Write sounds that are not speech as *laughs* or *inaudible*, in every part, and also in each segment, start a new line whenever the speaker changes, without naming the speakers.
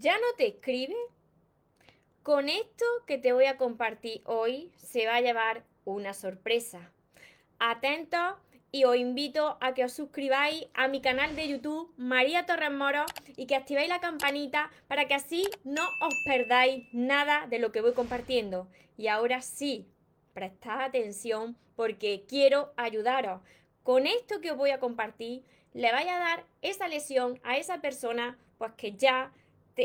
¿Ya no te escribe? Con esto que te voy a compartir hoy se va a llevar una sorpresa. Atentos y os invito a que os suscribáis a mi canal de YouTube María Torres Moro y que activéis la campanita para que así no os perdáis nada de lo que voy compartiendo. Y ahora sí, prestad atención porque quiero ayudaros. Con esto que os voy a compartir, le vais a dar esa lesión a esa persona pues que ya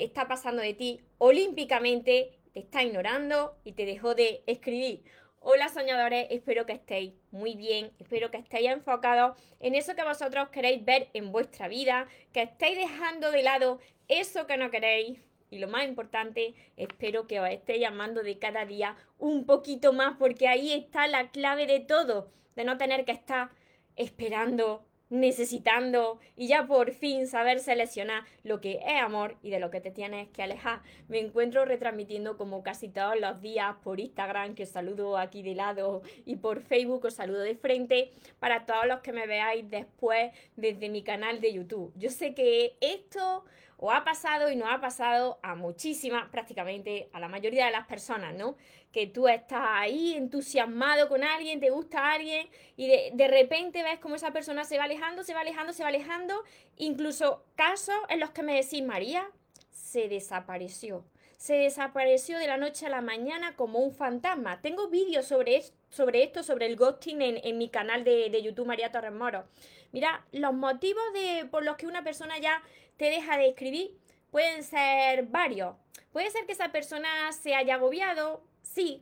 está pasando de ti olímpicamente, te está ignorando y te dejó de escribir. Hola soñadores, espero que estéis muy bien, espero que estéis enfocados en eso que vosotros queréis ver en vuestra vida, que estéis dejando de lado eso que no queréis. Y lo más importante, espero que os estéis llamando de cada día un poquito más, porque ahí está la clave de todo, de no tener que estar esperando necesitando y ya por fin saber seleccionar lo que es amor y de lo que te tienes que alejar. Me encuentro retransmitiendo como casi todos los días por Instagram, que os saludo aquí de lado, y por Facebook os saludo de frente, para todos los que me veáis después desde mi canal de YouTube. Yo sé que esto o ha pasado y no ha pasado a muchísimas, prácticamente a la mayoría de las personas, ¿no? Que tú estás ahí entusiasmado con alguien, te gusta alguien y de, de, repente ves como esa persona se va alejando, se va alejando, se va alejando. Incluso casos en los que me decís, María, se desapareció. Se desapareció de la noche a la mañana como un fantasma. Tengo vídeos sobre, sobre esto, sobre el ghosting en, en mi canal de, de YouTube María Torres Moro. Mira, los motivos de, por los que una persona ya te deja de escribir pueden ser varios. Puede ser que esa persona se haya agobiado, sí.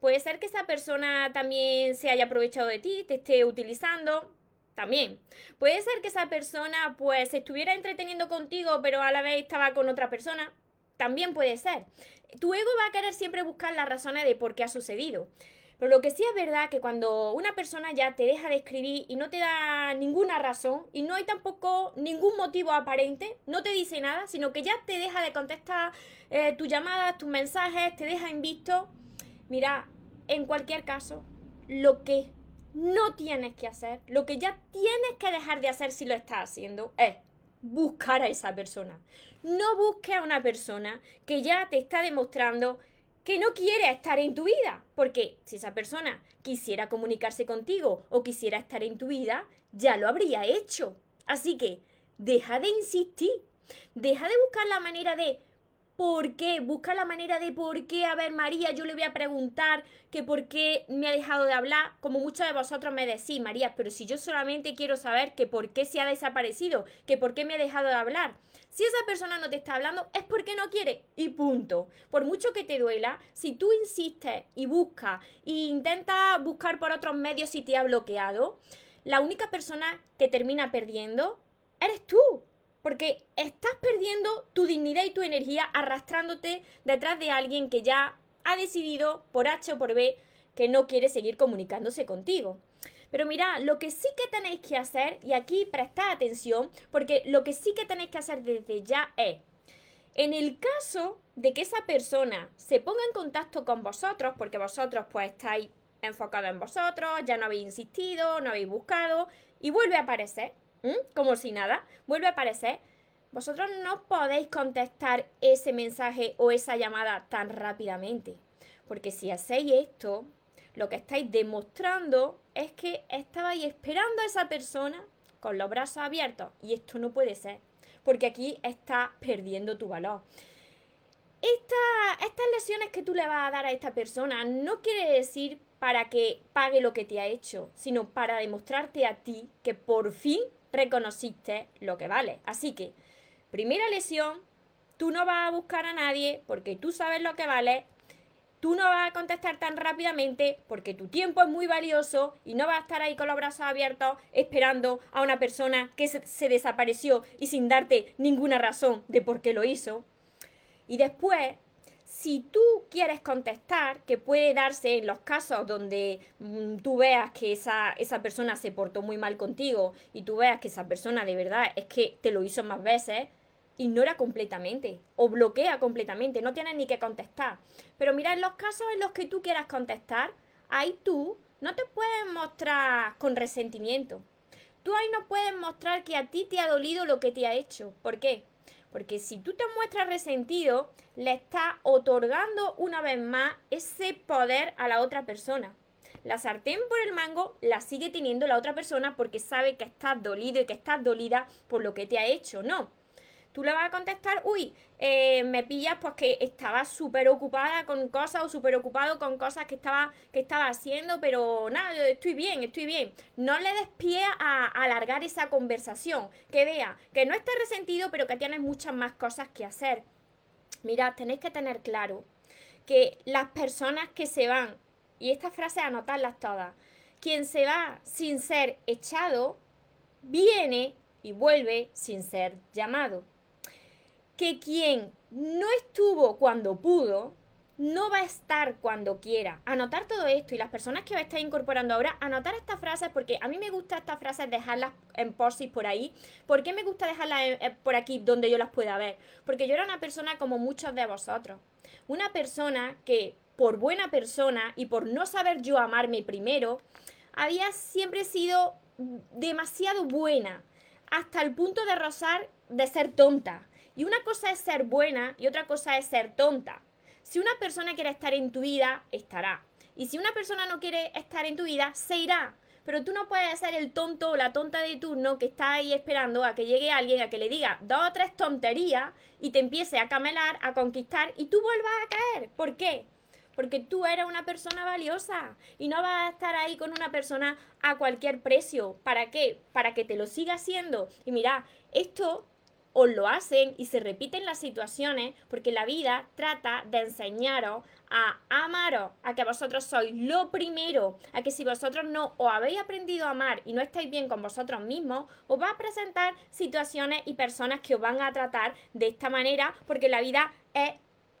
Puede ser que esa persona también se haya aprovechado de ti, te esté utilizando, también. Puede ser que esa persona pues se estuviera entreteniendo contigo, pero a la vez estaba con otra persona. También puede ser. Tu ego va a querer siempre buscar las razones de por qué ha sucedido. Pero lo que sí es verdad que cuando una persona ya te deja de escribir y no te da ninguna razón y no hay tampoco ningún motivo aparente, no te dice nada, sino que ya te deja de contestar eh, tus llamadas, tus mensajes, te deja en visto. Mira, en cualquier caso, lo que no tienes que hacer, lo que ya tienes que dejar de hacer si lo estás haciendo, es buscar a esa persona. No busques a una persona que ya te está demostrando que no quiere estar en tu vida. Porque si esa persona quisiera comunicarse contigo o quisiera estar en tu vida, ya lo habría hecho. Así que deja de insistir. Deja de buscar la manera de por qué. Busca la manera de por qué. A ver, María, yo le voy a preguntar que por qué me ha dejado de hablar. Como muchos de vosotros me decís, María, pero si yo solamente quiero saber que por qué se ha desaparecido, que por qué me ha dejado de hablar. Si esa persona no te está hablando es porque no quiere y punto. Por mucho que te duela, si tú insistes y buscas e intentas buscar por otros medios si te ha bloqueado, la única persona que termina perdiendo eres tú. Porque estás perdiendo tu dignidad y tu energía arrastrándote detrás de alguien que ya ha decidido por H o por B que no quiere seguir comunicándose contigo. Pero mira, lo que sí que tenéis que hacer, y aquí prestad atención, porque lo que sí que tenéis que hacer desde ya es, en el caso de que esa persona se ponga en contacto con vosotros, porque vosotros pues estáis enfocados en vosotros, ya no habéis insistido, no habéis buscado, y vuelve a aparecer, como si nada, vuelve a aparecer, vosotros no podéis contestar ese mensaje o esa llamada tan rápidamente. Porque si hacéis esto, lo que estáis demostrando es que estabais esperando a esa persona con los brazos abiertos y esto no puede ser, porque aquí estás perdiendo tu valor. estas lesiones que tú le vas a dar a esta persona no quiere decir para que pague lo que te ha hecho, sino para demostrarte a ti que por fin reconociste lo que vale. Así que, primera lesión, tú no vas a buscar a nadie porque tú sabes lo que vale tú no vas a contestar tan rápidamente porque tu tiempo es muy valioso y no vas a estar ahí con los brazos abiertos esperando a una persona que se, desapareció y sin darte ninguna razón de por qué lo hizo. Y después, si tú quieres contestar, que puede darse en los casos donde mm, tú veas que esa, esa persona se portó muy mal contigo y tú veas que esa persona de verdad es que te lo hizo más veces, ignora completamente o bloquea completamente, no tienes ni que contestar. Pero mira, en los casos en los que tú quieras contestar, ahí tú no te puedes mostrar con resentimiento. Tú ahí no puedes mostrar que a ti te ha dolido lo que te ha hecho. ¿Por qué? Porque si tú te muestras resentido, le estás otorgando una vez más ese poder a la otra persona. La sartén por el mango la sigue teniendo la otra persona porque sabe que estás dolido y que estás dolida por lo que te ha hecho, ¿no? Tú le vas a contestar, uy, eh, me pillas porque estaba súper ocupada con cosas o súper ocupado con cosas que estaba, que estaba haciendo, pero nada, estoy bien, estoy bien. No le des pie a, a alargar esa conversación, que vea que no estés resentido, pero que tienes muchas más cosas que hacer. Mirad, tenéis que tener claro que las personas que se van, y estas frases anotarlas todas, quien se va sin ser echado, viene y vuelve sin ser llamado que quien no estuvo cuando pudo, no va a estar cuando quiera. Anotar todo esto y las personas que a estar incorporando ahora, anotar estas frases porque a mí me gusta estas frases dejarlas en posis por ahí. ¿Por qué me gusta dejarlas por aquí donde yo las pueda ver? Porque yo era una persona como muchos de vosotros. Una persona que por buena persona y por no saber yo amarme primero, había siempre sido demasiado buena hasta el punto de rozar de ser tonta. Y una cosa es ser buena y otra cosa es ser tonta. Si una persona quiere estar en tu vida, estará. Y si una persona no quiere estar en tu vida, se irá. Pero tú no puedes ser el tonto o la tonta de turno que está ahí esperando a que llegue alguien a que le diga dos o tres tonterías y te empiece a camelar, a conquistar y tú vuelvas a caer. ¿Por qué? Porque tú eres una persona valiosa y no vas a estar ahí con una persona a cualquier precio. ¿Para qué? Para que te lo siga haciendo. Y mira, esto os lo hacen y se repiten las situaciones porque la vida trata de enseñaros a amaros, a que vosotros sois lo primero, a que si vosotros no os habéis aprendido a amar y no estáis bien con vosotros mismos, os va a presentar situaciones y personas que os van a tratar de esta manera porque la vida es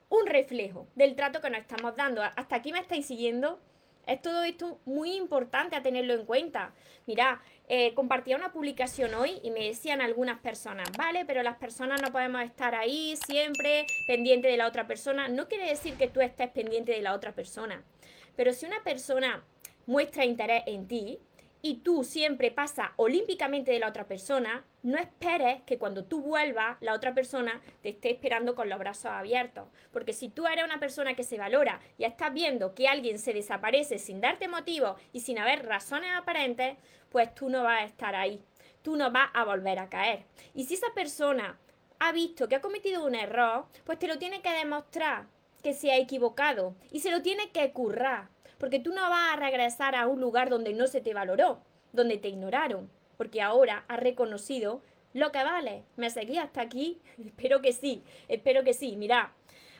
un reflejo del trato que nos estamos dando. ¿Hasta aquí me estáis siguiendo? Es todo esto muy importante a tenerlo en cuenta. Mira, eh, compartía una publicación hoy y me decían algunas personas, vale, pero las personas no podemos estar ahí siempre pendiente de la otra persona. No quiere decir que tú estés pendiente de la otra persona. Pero si una persona muestra interés en ti, y tú siempre pasas olímpicamente de la otra persona, no esperes que cuando tú vuelvas, la otra persona te esté esperando con los brazos abiertos. Porque si tú eres una persona que se valora y estás viendo que alguien se desaparece sin darte motivo y sin haber razones aparentes, pues tú no vas a estar ahí. Tú no vas a volver a caer. Y si esa persona ha visto que ha cometido un error, pues te lo tiene que demostrar que se ha equivocado y se lo tiene que currar porque tú no vas a regresar a un lugar donde no se te valoró, donde te ignoraron, porque ahora has reconocido lo que vale. ¿Me seguí hasta aquí? *laughs* espero que sí, espero que sí. Mira,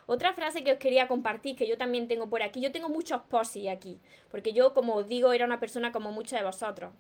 otra frase que os quería compartir, que yo también tengo por aquí, yo tengo muchos posis aquí, porque yo, como os digo, era una persona como muchos de vosotros.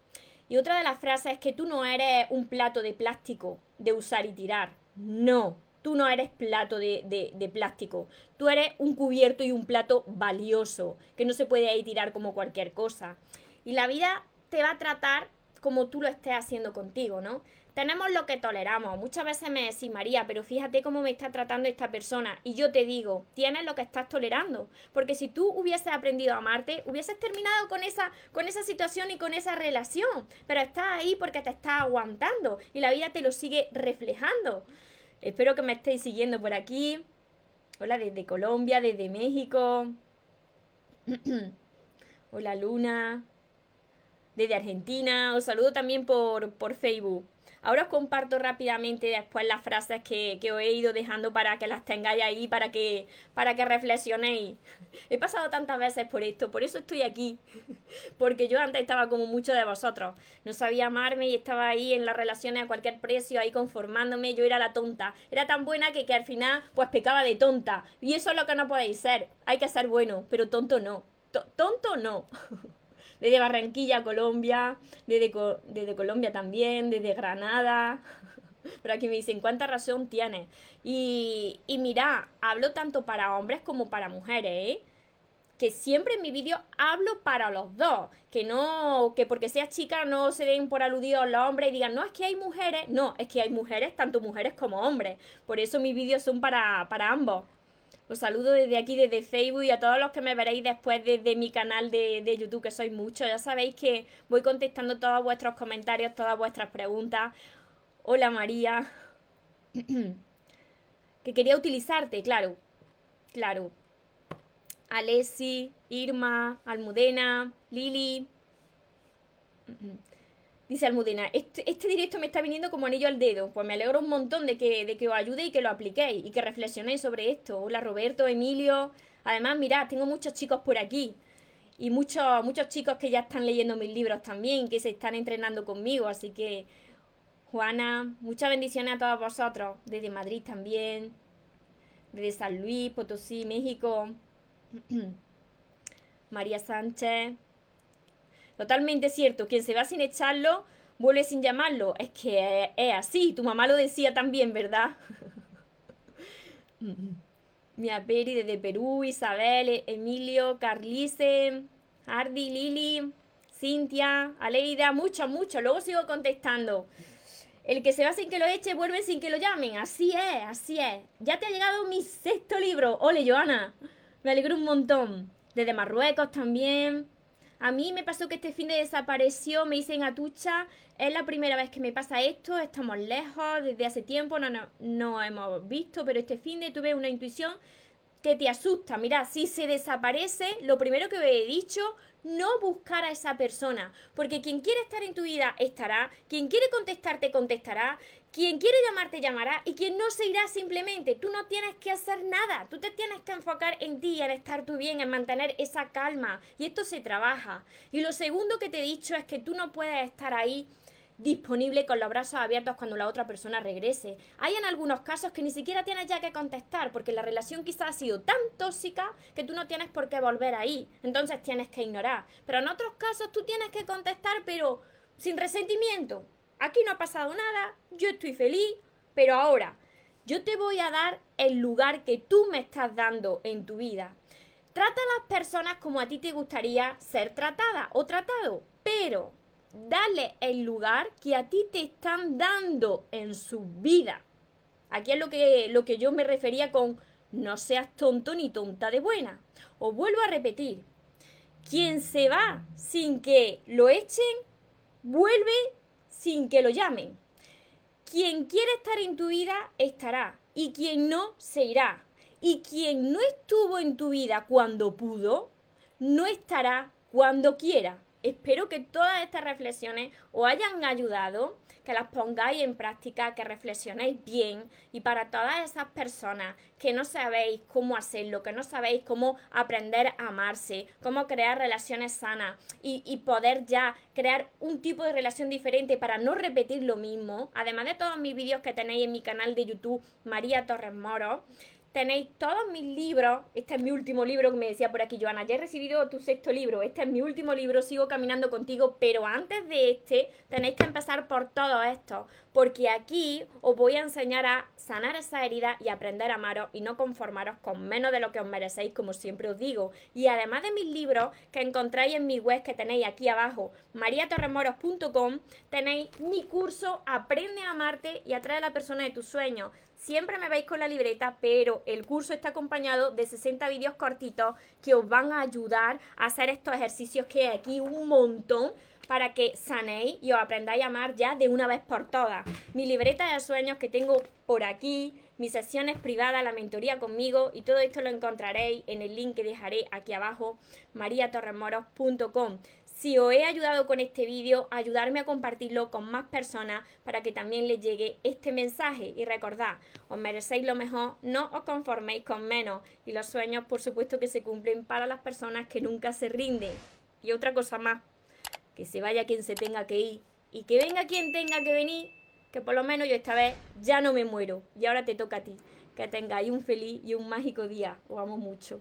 Y otra de las frases es que tú no eres un plato de plástico de usar y tirar. No, Tú no eres plato de, plástico, tú eres un cubierto y un plato valioso, que no se puede ahí tirar como cualquier cosa. Y la vida te va a tratar como tú lo estés haciendo contigo, ¿no? Tenemos lo que toleramos. Muchas veces me decís, María, pero fíjate cómo me está tratando esta persona. Y yo te digo, tienes lo que estás tolerando. Porque si tú hubieses aprendido a amarte, hubieses terminado con esa, con esa situación y con esa relación. Pero estás ahí porque te estás aguantando y la vida te lo sigue reflejando. Espero que me estéis siguiendo por aquí. Hola desde Colombia, desde México. *clears throat* Hola Luna. Desde Argentina. Os saludo también por, por Facebook. Ahora os comparto rápidamente después las frases que, os he ido dejando para que las tengáis ahí, para que, para que reflexionéis. He pasado tantas veces por esto, por eso estoy aquí. Porque yo antes estaba como muchos de vosotros. No sabía amarme y estaba ahí en las relaciones a cualquier precio, ahí conformándome. Yo era la tonta. Era tan buena que, que al final pues pecaba de tonta. Y eso es lo que no podéis ser. Hay que ser bueno, pero tonto no. tonto no. *laughs* desde Barranquilla, Colombia, desde, desde Colombia también, desde Granada. *laughs* Pero aquí me dicen, ¿cuánta razón tiene? Y, y mira, hablo tanto para hombres como para mujeres, ¿eh? que siempre en mi vídeo hablo para los dos, que no, que porque seas chica no se den por aludidos los hombres y digan, no, es que hay mujeres, no, es que hay mujeres, tanto mujeres como hombres, por eso mis vídeos son para, para ambos. Os saludo desde aquí, desde Facebook y a todos los que me veréis después desde mi canal de, YouTube, que sois muchos. Ya sabéis que voy contestando todos vuestros comentarios, todas vuestras preguntas. Hola María. *clears throat* que quería utilizarte, claro, claro. Alessi, Irma, Almudena, Lili. *clears throat* Dice Almudena, este, este, directo me está viniendo como anillo al dedo. Pues me alegro un montón de que, de que os ayude y que lo apliquéis y que reflexionéis sobre esto. Hola Roberto, Emilio. Además, mirad, tengo muchos chicos por aquí. Y muchos, muchos chicos que ya están leyendo mis libros también, que se están entrenando conmigo. Así que, Juana, muchas bendiciones a todos vosotros. Desde Madrid también. Desde San Luis, Potosí, México. *clears throat* María Sánchez. Totalmente cierto. Quien se va sin echarlo, vuelve sin llamarlo. Es que es, así. Tu mamá lo decía también, ¿verdad? *laughs* Mia Peri desde Perú, Isabel, Emilio, Carlice, Hardy, Lili, Cintia, Aleida, mucho, mucho. Luego sigo contestando. El que se va sin que lo eche, vuelve sin que lo llamen. Así es, así es. Ya te ha llegado mi sexto libro. Ole, Joana. Me alegro un montón. Desde Marruecos también. A mí me pasó que este fin de desapareció, me hice en Atucha. Es la primera vez que me pasa esto. Estamos lejos desde hace tiempo, no, no, no hemos visto, pero este fin de tuve una intuición que te asusta. Mira, si se desaparece, lo primero que he dicho, no buscar a esa persona, porque quien quiere estar en tu vida estará, quien quiere contestarte contestará, quien quiere llamarte llamará y quien no se irá simplemente. Tú no tienes que hacer nada, tú te tienes que enfocar en ti, en estar tú bien, en mantener esa calma y esto se trabaja. Y lo segundo que te he dicho es que tú no puedes estar ahí disponible con los brazos abiertos cuando la otra persona regrese. Hay en algunos casos que ni siquiera tienes ya que contestar porque la relación quizás ha sido tan tóxica que tú no tienes por qué volver ahí. Entonces tienes que ignorar. Pero en otros casos tú tienes que contestar pero sin resentimiento. Aquí no ha pasado nada, yo estoy feliz, pero ahora yo te voy a dar el lugar que tú me estás dando en tu vida. Trata a las personas como a ti te gustaría ser tratada o tratado, pero dale el lugar que a ti te están dando en su vida. Aquí es lo que, lo que yo me refería con no seas tonto ni tonta de buena. Os vuelvo a repetir, quien se va sin que lo echen, vuelve sin que lo llamen. Quien quiere estar en tu vida, estará. Y quien no, se irá. Y quien no estuvo en tu vida cuando pudo, no estará cuando quiera. Espero que todas estas reflexiones os hayan ayudado, que las pongáis en práctica, que reflexionéis bien. Y para todas esas personas que no sabéis cómo hacerlo, que no sabéis cómo aprender a amarse, cómo crear relaciones sanas y, y poder ya crear un tipo de relación diferente para no repetir lo mismo, además de todos mis vídeos que tenéis en mi canal de YouTube María Torres Moro, tenéis todos mis libros. Este es mi último libro que me decía por aquí, Joana. Ya he recibido tu sexto libro. Este es mi último libro. Sigo caminando contigo. Pero antes de este, tenéis que empezar por todo esto. Porque aquí os voy a enseñar a sanar esa herida y aprender a amaros y no conformaros con menos de lo que os merecéis, como siempre os digo. Y además de mis libros que encontráis en mi web que tenéis aquí abajo, mariatorremoros.com, tenéis mi curso Aprende a amarte y atrae a la persona de tus sueños Siempre me veis con la libreta, pero el curso está acompañado de 60 vídeos cortitos que os van a ayudar a hacer estos ejercicios que hay aquí un montón para que sanéis y os aprendáis a amar ya de una vez por todas. Mi libreta de sueños que tengo por aquí, mis sesiones privadas, la mentoría conmigo y todo esto lo encontraréis en el link que dejaré aquí abajo, mariatorremoros.com. Si os he ayudado con este vídeo, ayudarme a compartirlo con más personas para que también les llegue este mensaje. Y recordad, os merecéis lo mejor, no os conforméis con menos. Y los sueños, por supuesto, que se cumplen para las personas que nunca se rinden. Y otra cosa más, que se vaya quien se tenga que ir y que venga quien tenga que venir, que por lo menos yo esta vez ya no me muero. Y ahora te toca a ti. Que tengáis un feliz y un mágico día. Os amo mucho.